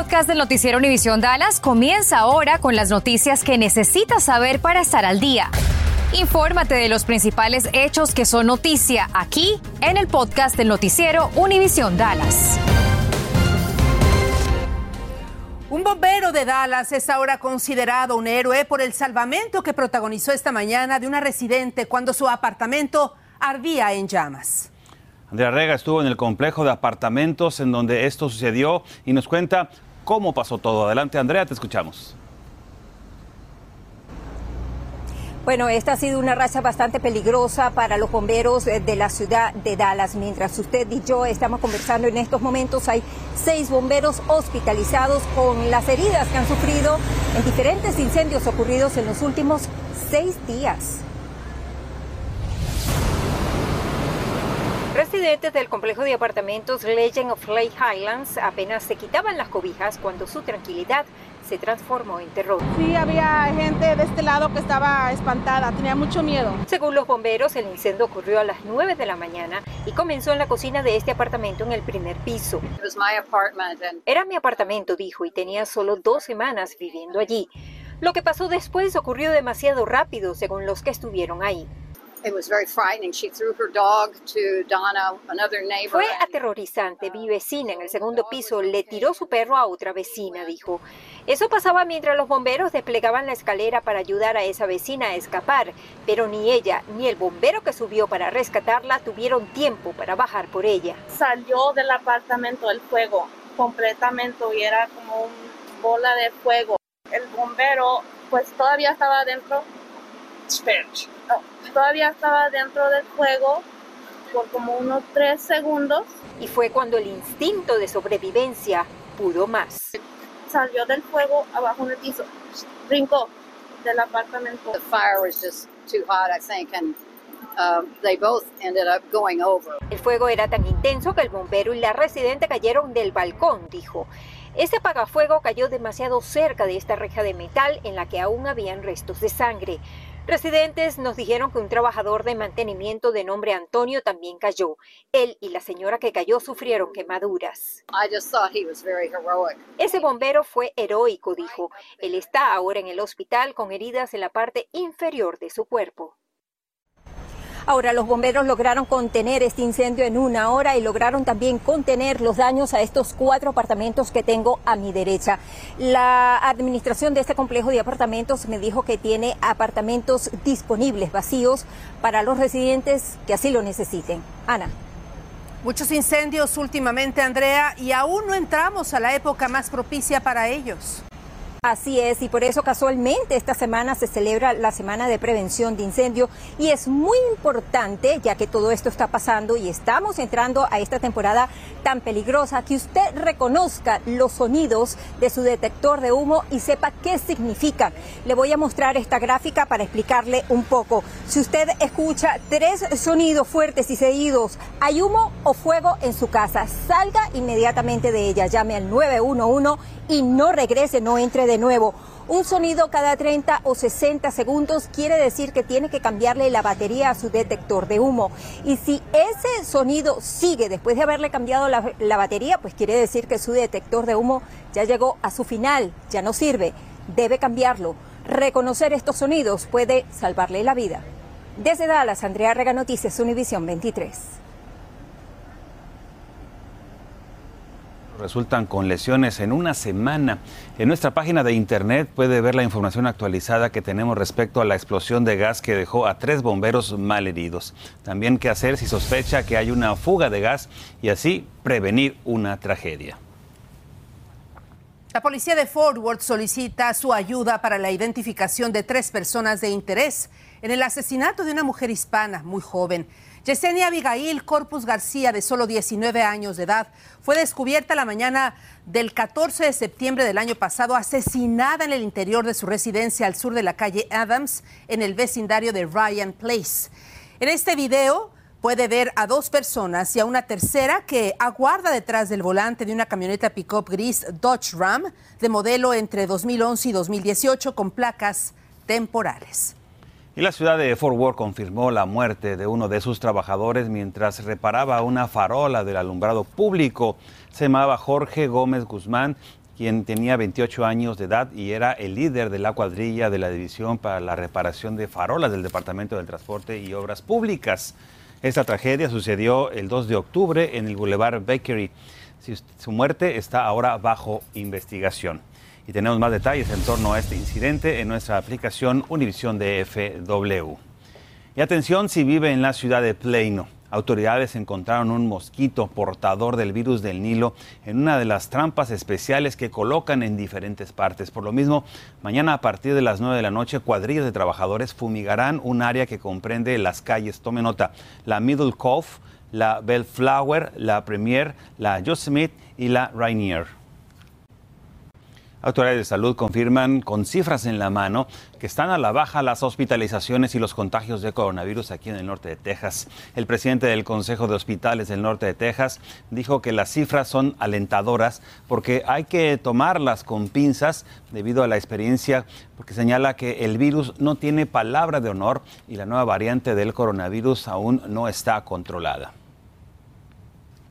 podcast del noticiero Univisión Dallas comienza ahora con las noticias que necesitas saber para estar al día. Infórmate de los principales hechos que son noticia aquí en el podcast del noticiero Univisión Dallas. Un bombero de Dallas es ahora considerado un héroe por el salvamento que protagonizó esta mañana de una residente cuando su apartamento ardía en llamas. Andrea Rega estuvo en el complejo de apartamentos en donde esto sucedió y nos cuenta cómo pasó todo. Adelante, Andrea, te escuchamos. Bueno, esta ha sido una racha bastante peligrosa para los bomberos eh, de la ciudad de Dallas. Mientras usted y yo estamos conversando en estos momentos, hay seis bomberos hospitalizados con las heridas que han sufrido en diferentes incendios ocurridos en los últimos seis días. Residentes del complejo de apartamentos Legend of Lake Highlands apenas se quitaban las cobijas cuando su tranquilidad se transformó en terror. Sí, había gente de este lado que estaba espantada, tenía mucho miedo. Según los bomberos, el incendio ocurrió a las 9 de la mañana y comenzó en la cocina de este apartamento en el primer piso. Era mi apartamento, dijo, y tenía solo dos semanas viviendo allí. Lo que pasó después ocurrió demasiado rápido, según los que estuvieron ahí. Fue aterrorizante. Mi vecina en el segundo piso le tiró su perro a otra vecina, dijo. Eso pasaba mientras los bomberos desplegaban la escalera para ayudar a esa vecina a escapar, pero ni ella ni el bombero que subió para rescatarla tuvieron tiempo para bajar por ella. Salió del apartamento el fuego completamente y era como una bola de fuego. El bombero pues todavía estaba dentro todavía estaba dentro del fuego por como unos tres segundos. Y fue cuando el instinto de sobrevivencia pudo más. Salió del fuego abajo en el piso, brincó del apartamento. El fuego era tan intenso que el bombero y la residente cayeron del balcón, dijo. Este apagafuego cayó demasiado cerca de esta reja de metal en la que aún habían restos de sangre. Residentes nos dijeron que un trabajador de mantenimiento de nombre Antonio también cayó. Él y la señora que cayó sufrieron quemaduras. Ese bombero fue heroico, dijo. Él está ahora en el hospital con heridas en la parte inferior de su cuerpo. Ahora, los bomberos lograron contener este incendio en una hora y lograron también contener los daños a estos cuatro apartamentos que tengo a mi derecha. La administración de este complejo de apartamentos me dijo que tiene apartamentos disponibles, vacíos, para los residentes que así lo necesiten. Ana. Muchos incendios últimamente, Andrea, y aún no entramos a la época más propicia para ellos. Así es, y por eso casualmente esta semana se celebra la Semana de Prevención de Incendio y es muy importante, ya que todo esto está pasando y estamos entrando a esta temporada tan peligrosa, que usted reconozca los sonidos de su detector de humo y sepa qué significan. Le voy a mostrar esta gráfica para explicarle un poco. Si usted escucha tres sonidos fuertes y seguidos, hay humo o fuego en su casa, salga inmediatamente de ella, llame al 911 y no regrese, no entre de nuevo. Un sonido cada 30 o 60 segundos quiere decir que tiene que cambiarle la batería a su detector de humo. Y si ese sonido sigue después de haberle cambiado la, la, batería, pues quiere decir que su detector de humo ya llegó a su final, ya no sirve. Debe cambiarlo. Reconocer estos sonidos puede salvarle la vida. Desde Dallas, Andrea Rega Noticias, Univisión 23. Resultan con lesiones en una semana. En nuestra página de internet puede ver la información actualizada que tenemos respecto a la explosión de gas que dejó a tres bomberos malheridos. También qué hacer si sospecha que hay una fuga de gas y así prevenir una tragedia. La policía de Fort Worth solicita su ayuda para la identificación de tres personas de interés en el asesinato de una mujer hispana muy joven. Yesenia Abigail Corpus García, de solo 19 años de edad, fue descubierta la mañana del 14 de septiembre del año pasado, asesinada en el interior de su residencia al sur de la calle Adams, en el vecindario de Ryan Place. En este video puede ver a dos personas y a una tercera que aguarda detrás del volante de una camioneta pickup gris Dodge Ram de modelo entre 2011 y 2018 con placas temporales. Y la ciudad de Fort Worth confirmó la muerte de uno de sus trabajadores mientras reparaba una farola del alumbrado público. Se llamaba Jorge Gómez Guzmán quien tenía 28 años de edad y era el líder de la cuadrilla de la División para la Reparación de Farolas del Departamento del Transporte y Obras Públicas. Esta tragedia sucedió el 2 de octubre en el Boulevard Bakery. Su muerte está ahora bajo investigación. Y tenemos más detalles en torno a este incidente en nuestra aplicación Univisión DFW. Y atención si vive en la ciudad de Plano. Autoridades encontraron un mosquito portador del virus del Nilo en una de las trampas especiales que colocan en diferentes partes. Por lo mismo, mañana a partir de las 9 de la noche, cuadrillas de trabajadores fumigarán un área que comprende las calles, tome nota, la Middle Cove, la Bellflower, la Premier, la Yosemite y la Rainier. Autoridades de salud confirman con cifras en la mano que están a la baja las hospitalizaciones y los contagios de coronavirus aquí en el norte de Texas. El presidente del Consejo de Hospitales del norte de Texas dijo que las cifras son alentadoras porque hay que tomarlas con pinzas debido a la experiencia, porque señala que el virus no tiene palabra de honor y la nueva variante del coronavirus aún no está controlada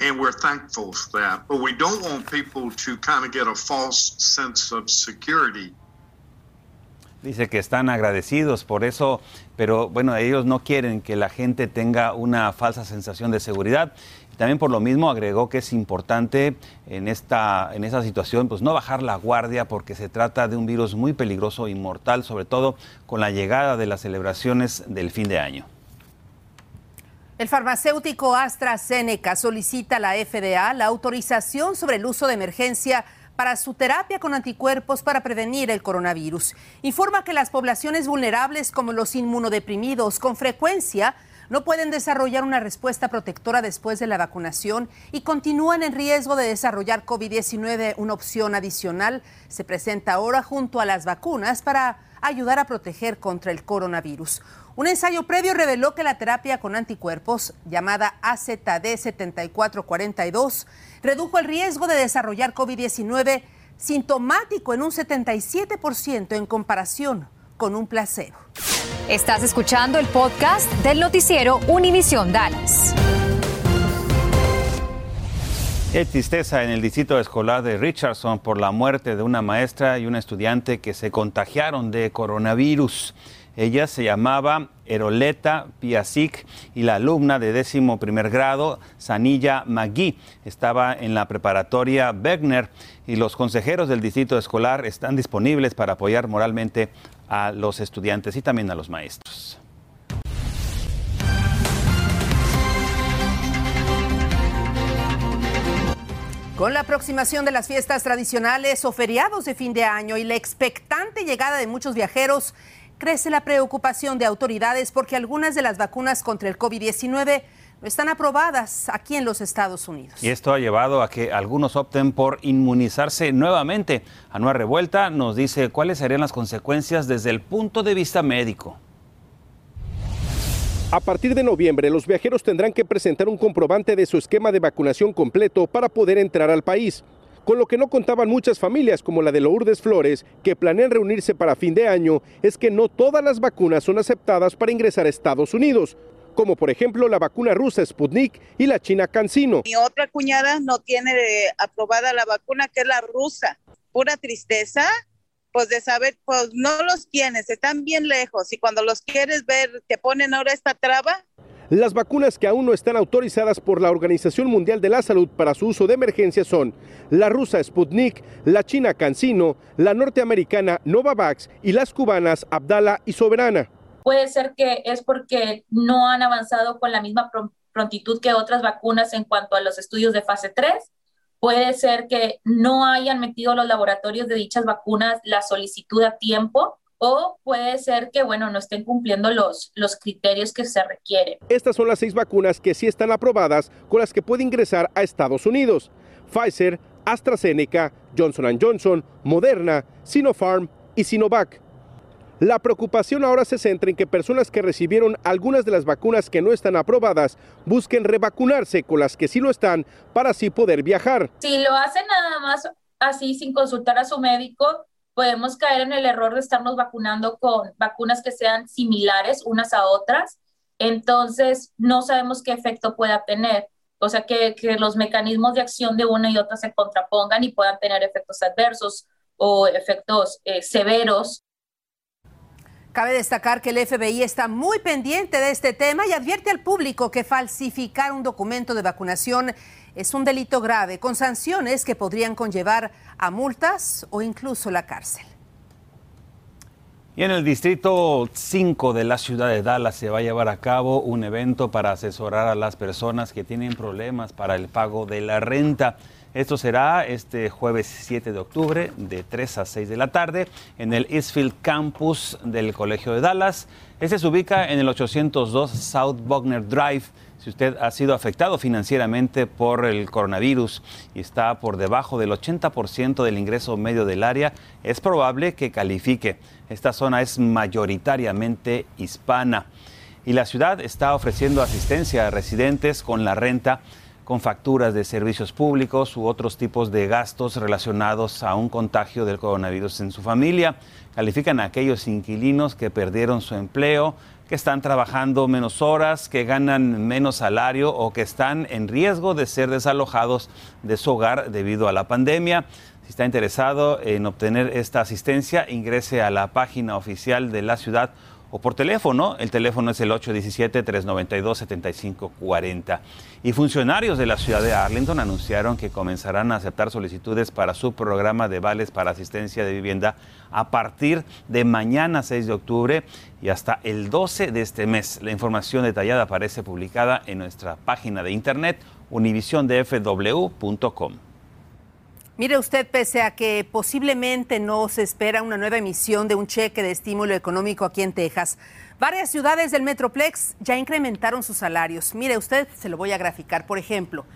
and we're thankful for that. But we don't want people to kind of get a false sense of security. Dice que están agradecidos por eso, pero bueno, ellos no quieren que la gente tenga una falsa sensación de seguridad. También por lo mismo agregó que es importante en esta, en esta situación pues no bajar la guardia porque se trata de un virus muy peligroso y mortal, sobre todo con la llegada de las celebraciones del fin de año. El farmacéutico AstraZeneca solicita a la FDA la autorización sobre el uso de emergencia para su terapia con anticuerpos para prevenir el coronavirus. Informa que las poblaciones vulnerables como los inmunodeprimidos con frecuencia no pueden desarrollar una respuesta protectora después de la vacunación y continúan en riesgo de desarrollar COVID-19. Una opción adicional se presenta ahora junto a las vacunas para ayudar a proteger contra el coronavirus. Un ensayo previo reveló que la terapia con anticuerpos, llamada AZD7442, redujo el riesgo de desarrollar COVID-19 sintomático en un 77% en comparación con un placebo. Estás escuchando el podcast del noticiero Univisión Dallas. Hay tristeza en el distrito escolar de Richardson por la muerte de una maestra y un estudiante que se contagiaron de coronavirus. Ella se llamaba Eroleta Piasic y la alumna de décimo primer grado, Sanilla Magui, estaba en la preparatoria Wegner y los consejeros del distrito escolar están disponibles para apoyar moralmente a los estudiantes y también a los maestros. Con la aproximación de las fiestas tradicionales o feriados de fin de año y la expectante llegada de muchos viajeros, crece la preocupación de autoridades porque algunas de las vacunas contra el COVID-19 no están aprobadas aquí en los Estados Unidos. Y esto ha llevado a que algunos opten por inmunizarse nuevamente. Anuar Revuelta nos dice cuáles serían las consecuencias desde el punto de vista médico. A partir de noviembre, los viajeros tendrán que presentar un comprobante de su esquema de vacunación completo para poder entrar al país con lo que no contaban muchas familias como la de Lourdes Flores, que planean reunirse para fin de año, es que no todas las vacunas son aceptadas para ingresar a Estados Unidos como por ejemplo la vacuna rusa Sputnik y la china CanSino. Mi otra cuñada no tiene aprobada la vacuna que es la rusa. Pura tristeza, pues de saber, pues no los tienes, están bien lejos y cuando los quieres ver te ponen ahora esta traba. Las vacunas que aún no están autorizadas por la Organización Mundial de la Salud para su uso de emergencia son la rusa Sputnik, la china CanSino, la norteamericana Novavax y las cubanas Abdala y Soberana. Puede ser que es porque no han avanzado con la misma prontitud que otras vacunas en cuanto a los estudios de fase 3. Puede ser que no hayan metido los laboratorios de dichas vacunas la solicitud a tiempo o puede ser que, bueno, no estén cumpliendo los, los criterios que se requieren. Estas son las seis vacunas que sí están aprobadas con las que puede ingresar a Estados Unidos. Pfizer, AstraZeneca, Johnson Johnson, Moderna, Sinopharm y Sinovac. La preocupación ahora se centra en que personas que recibieron algunas de las vacunas que no están aprobadas busquen revacunarse con las que sí lo están para así poder viajar. Si lo hacen nada más así sin consultar a su médico, podemos caer en el error de estarnos vacunando con vacunas que sean similares unas a otras. Entonces, no sabemos qué efecto pueda tener. o sea, que, los mecanismos de acción de una y otra se contrapongan y puedan tener efectos adversos o efectos eh, severos. Cabe destacar que el FBI está muy pendiente de este tema y advierte al público que falsificar un documento de vacunación es un delito grave con sanciones que podrían conllevar a multas o incluso la cárcel. Y en el distrito 5 de la ciudad de Dallas se va a llevar a cabo un evento para asesorar a las personas que tienen problemas para el pago de la renta. Esto será este jueves 7 de octubre de 3 a 6 de la tarde en el Eastfield Campus del Colegio de Dallas. Este se ubica en el 802 South Buckner Drive. Si usted ha sido afectado financieramente por el coronavirus y está por debajo del 80% del ingreso medio del área, es probable que califique. Esta zona es mayoritariamente hispana y la ciudad está ofreciendo asistencia a residentes con la renta con facturas de servicios públicos u otros tipos de gastos relacionados a un contagio del coronavirus en su familia. Califican a aquellos inquilinos que perdieron su empleo, que están trabajando menos horas, que ganan menos salario o que están en riesgo de ser desalojados de su hogar debido a la pandemia. Si está interesado en obtener esta asistencia, ingrese a la página oficial de la ciudad o por teléfono. El teléfono es el 817-392-7540. Y funcionarios de la ciudad de Arlington anunciaron que comenzarán a aceptar solicitudes para su programa de vales para asistencia de vivienda a partir de mañana 6 de octubre y hasta el 12 de este mes. La información detallada aparece publicada en nuestra página de internet univisiondfw.com. Mire usted, pese a que posiblemente no se espera una nueva emisión de un cheque de estímulo económico aquí en Texas, varias ciudades del Metroplex ya incrementaron sus salarios. Mire usted, se lo voy a graficar. Por ejemplo,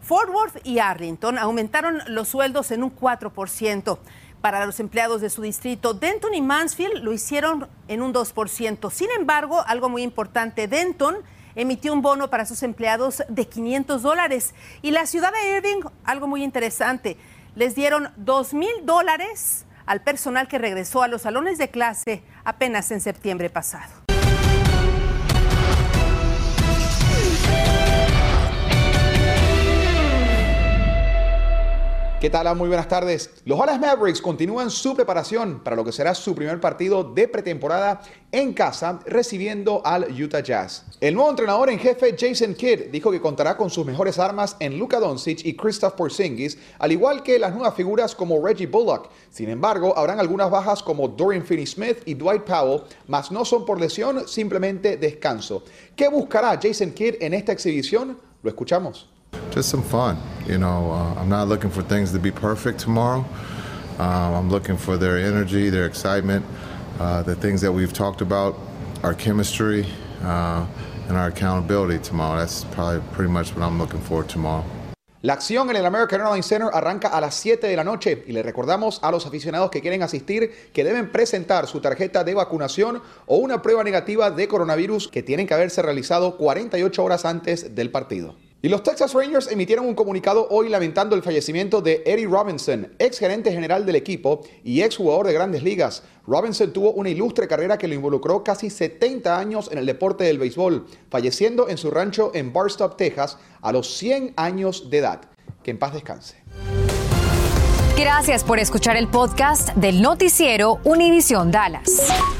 Fort Worth y Arlington aumentaron los sueldos en un 4% para los empleados de su distrito. Denton y Mansfield lo hicieron en un 2%. Sin embargo, algo muy importante, Denton emitió un bono para sus empleados de 500 dólares. Y la ciudad de Irving, algo muy interesante, les dieron dos mil dólares al personal que regresó a los salones de clase apenas en septiembre pasado. ¿Qué tal? Muy buenas tardes. Los Dallas Mavericks continúan su preparación para lo que será su primer partido de pretemporada en casa recibiendo al Utah Jazz. El nuevo entrenador en jefe Jason Kidd dijo que contará con sus mejores armas en Luka Doncic y Christoph Porzingis, al igual que las nuevas figuras como Reggie Bullock. Sin embargo, habrán algunas bajas como Dorian Finney-Smith y Dwight Powell, mas no son por lesión, simplemente descanso. ¿Qué buscará Jason Kidd en esta exhibición? Lo escuchamos. Just some fun. You know, uh, I'm not looking for things to be perfect tomorrow. Um, I'm looking for their energy, their excitement, uh, the things that we've talked about, our chemistry, uh, and our accountability tomorrow. That's probably pretty much what I'm looking for tomorrow. La acción en el American Airlines Center arranca a las 7 de la noche y le recordamos a los aficionados que quieren asistir que deben presentar su tarjeta de vacunación o una prueba negativa de coronavirus que tienen que haberse realizado 48 horas antes del partido. Y los Texas Rangers emitieron un comunicado hoy lamentando el fallecimiento de Eddie Robinson, ex gerente general del equipo y ex jugador de grandes ligas. Robinson tuvo una ilustre carrera que lo involucró casi 70 años en el deporte del béisbol, falleciendo en su rancho en Barstow, Texas, a los 100 años de edad. Que en paz descanse. Gracias por escuchar el podcast del noticiero Univisión Dallas.